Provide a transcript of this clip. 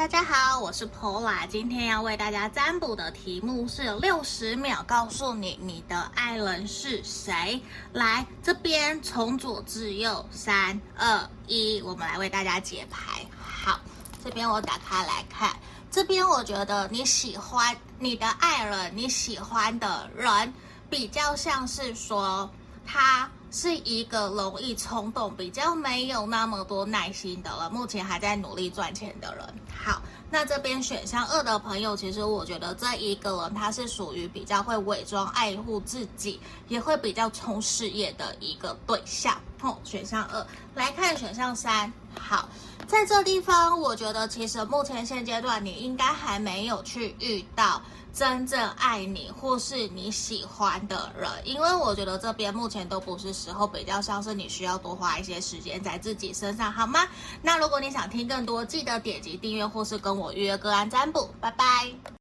大家好，我是 Pola，今天要为大家占卜的题目是六十秒告诉你你的爱人是谁。来这边从左至右，三二一，我们来为大家解牌。好，这边我打开来看，这边我觉得你喜欢你的爱人，你喜欢的人比较像是说他。是一个容易冲动、比较没有那么多耐心的人，目前还在努力赚钱的人。好，那这边选项二的朋友，其实我觉得这一个人他是属于比较会伪装、爱护自己，也会比较冲事业的一个对象。哦，选项二来看选项三。好，在这地方，我觉得其实目前现阶段你应该还没有去遇到。真正爱你或是你喜欢的人，因为我觉得这边目前都不是时候，比较像是你需要多花一些时间在自己身上，好吗？那如果你想听更多，记得点击订阅或是跟我预约个案占卜，拜拜。